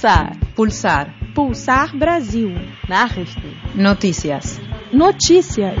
Pulsar. Pulsar. Pulsar Brasil. Nachrichten. Noticias. Notícias.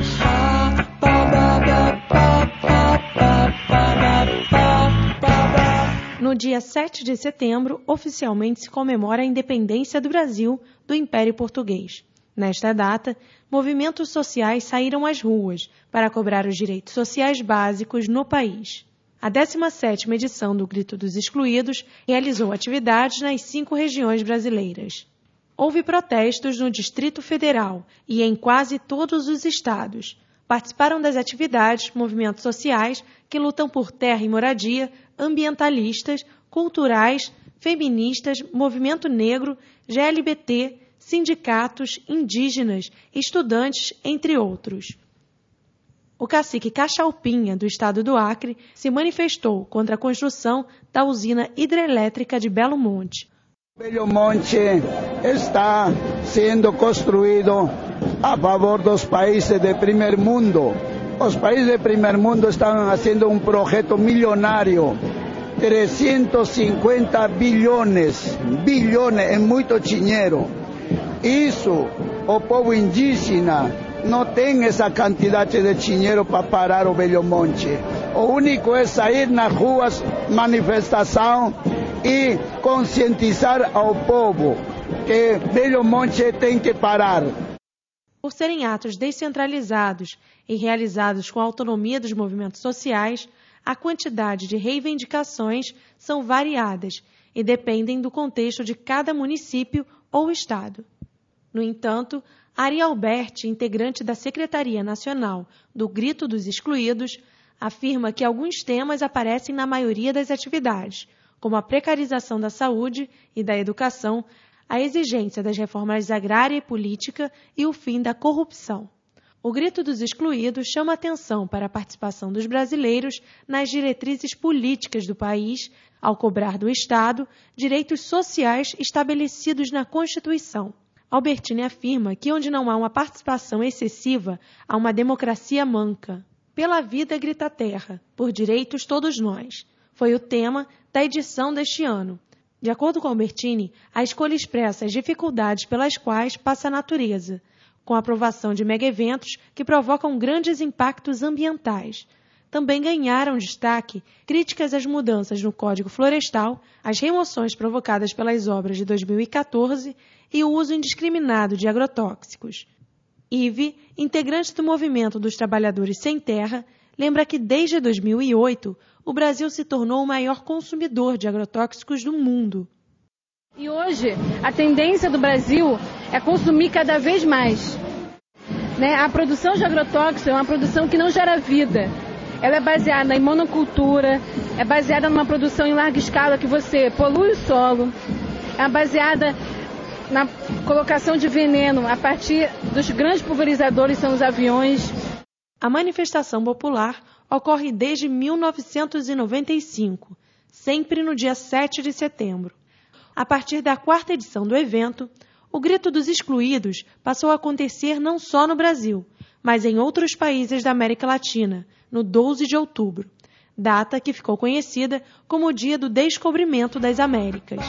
No dia 7 de setembro, oficialmente se comemora a independência do Brasil do Império Português. Nesta data, movimentos sociais saíram às ruas para cobrar os direitos sociais básicos no país. A 17ª edição do Grito dos Excluídos realizou atividades nas cinco regiões brasileiras. Houve protestos no Distrito Federal e em quase todos os estados. Participaram das atividades movimentos sociais que lutam por terra e moradia, ambientalistas, culturais, feministas, movimento negro, GLBT, sindicatos, indígenas, estudantes, entre outros. O cacique Caxalpinha, do estado do Acre, se manifestou contra a construção da usina hidrelétrica de Belo Monte. Belo Monte está sendo construído a favor dos países de primeiro mundo. Os países de primeiro mundo estão fazendo um projeto milionário 350 bilhões, bilhões é muito dinheiro. Isso, o povo indígena não tem essa quantidade de dinheiro para parar o Belo Monte. O único é sair nas ruas, manifestação e conscientizar ao povo que Belo Monte tem que parar. Por serem atos descentralizados e realizados com autonomia dos movimentos sociais, a quantidade de reivindicações são variadas e dependem do contexto de cada município ou estado. No entanto, Ari Alberti, integrante da Secretaria Nacional do Grito dos Excluídos, afirma que alguns temas aparecem na maioria das atividades, como a precarização da saúde e da educação, a exigência das reformas agrária e política e o fim da corrupção. O Grito dos Excluídos chama atenção para a participação dos brasileiros nas diretrizes políticas do país, ao cobrar do Estado direitos sociais estabelecidos na Constituição. Albertini afirma que onde não há uma participação excessiva, há uma democracia manca. Pela vida grita a terra, por direitos todos nós. Foi o tema da edição deste ano. De acordo com Albertini, a escolha expressa as dificuldades pelas quais passa a natureza, com a aprovação de mega-eventos que provocam grandes impactos ambientais. Também ganharam destaque críticas às mudanças no Código Florestal, às remoções provocadas pelas obras de 2014 e o uso indiscriminado de agrotóxicos. Ive, integrante do movimento dos trabalhadores sem terra, lembra que desde 2008 o Brasil se tornou o maior consumidor de agrotóxicos do mundo. E hoje a tendência do Brasil é consumir cada vez mais. Né? A produção de agrotóxicos é uma produção que não gera vida. Ela é baseada em monocultura, é baseada numa produção em larga escala que você polui o solo, é baseada na colocação de veneno a partir dos grandes pulverizadores, são os aviões. A manifestação popular ocorre desde 1995, sempre no dia 7 de setembro. A partir da quarta edição do evento, o Grito dos Excluídos passou a acontecer não só no Brasil, mas em outros países da América Latina, no 12 de outubro, data que ficou conhecida como o Dia do Descobrimento das Américas.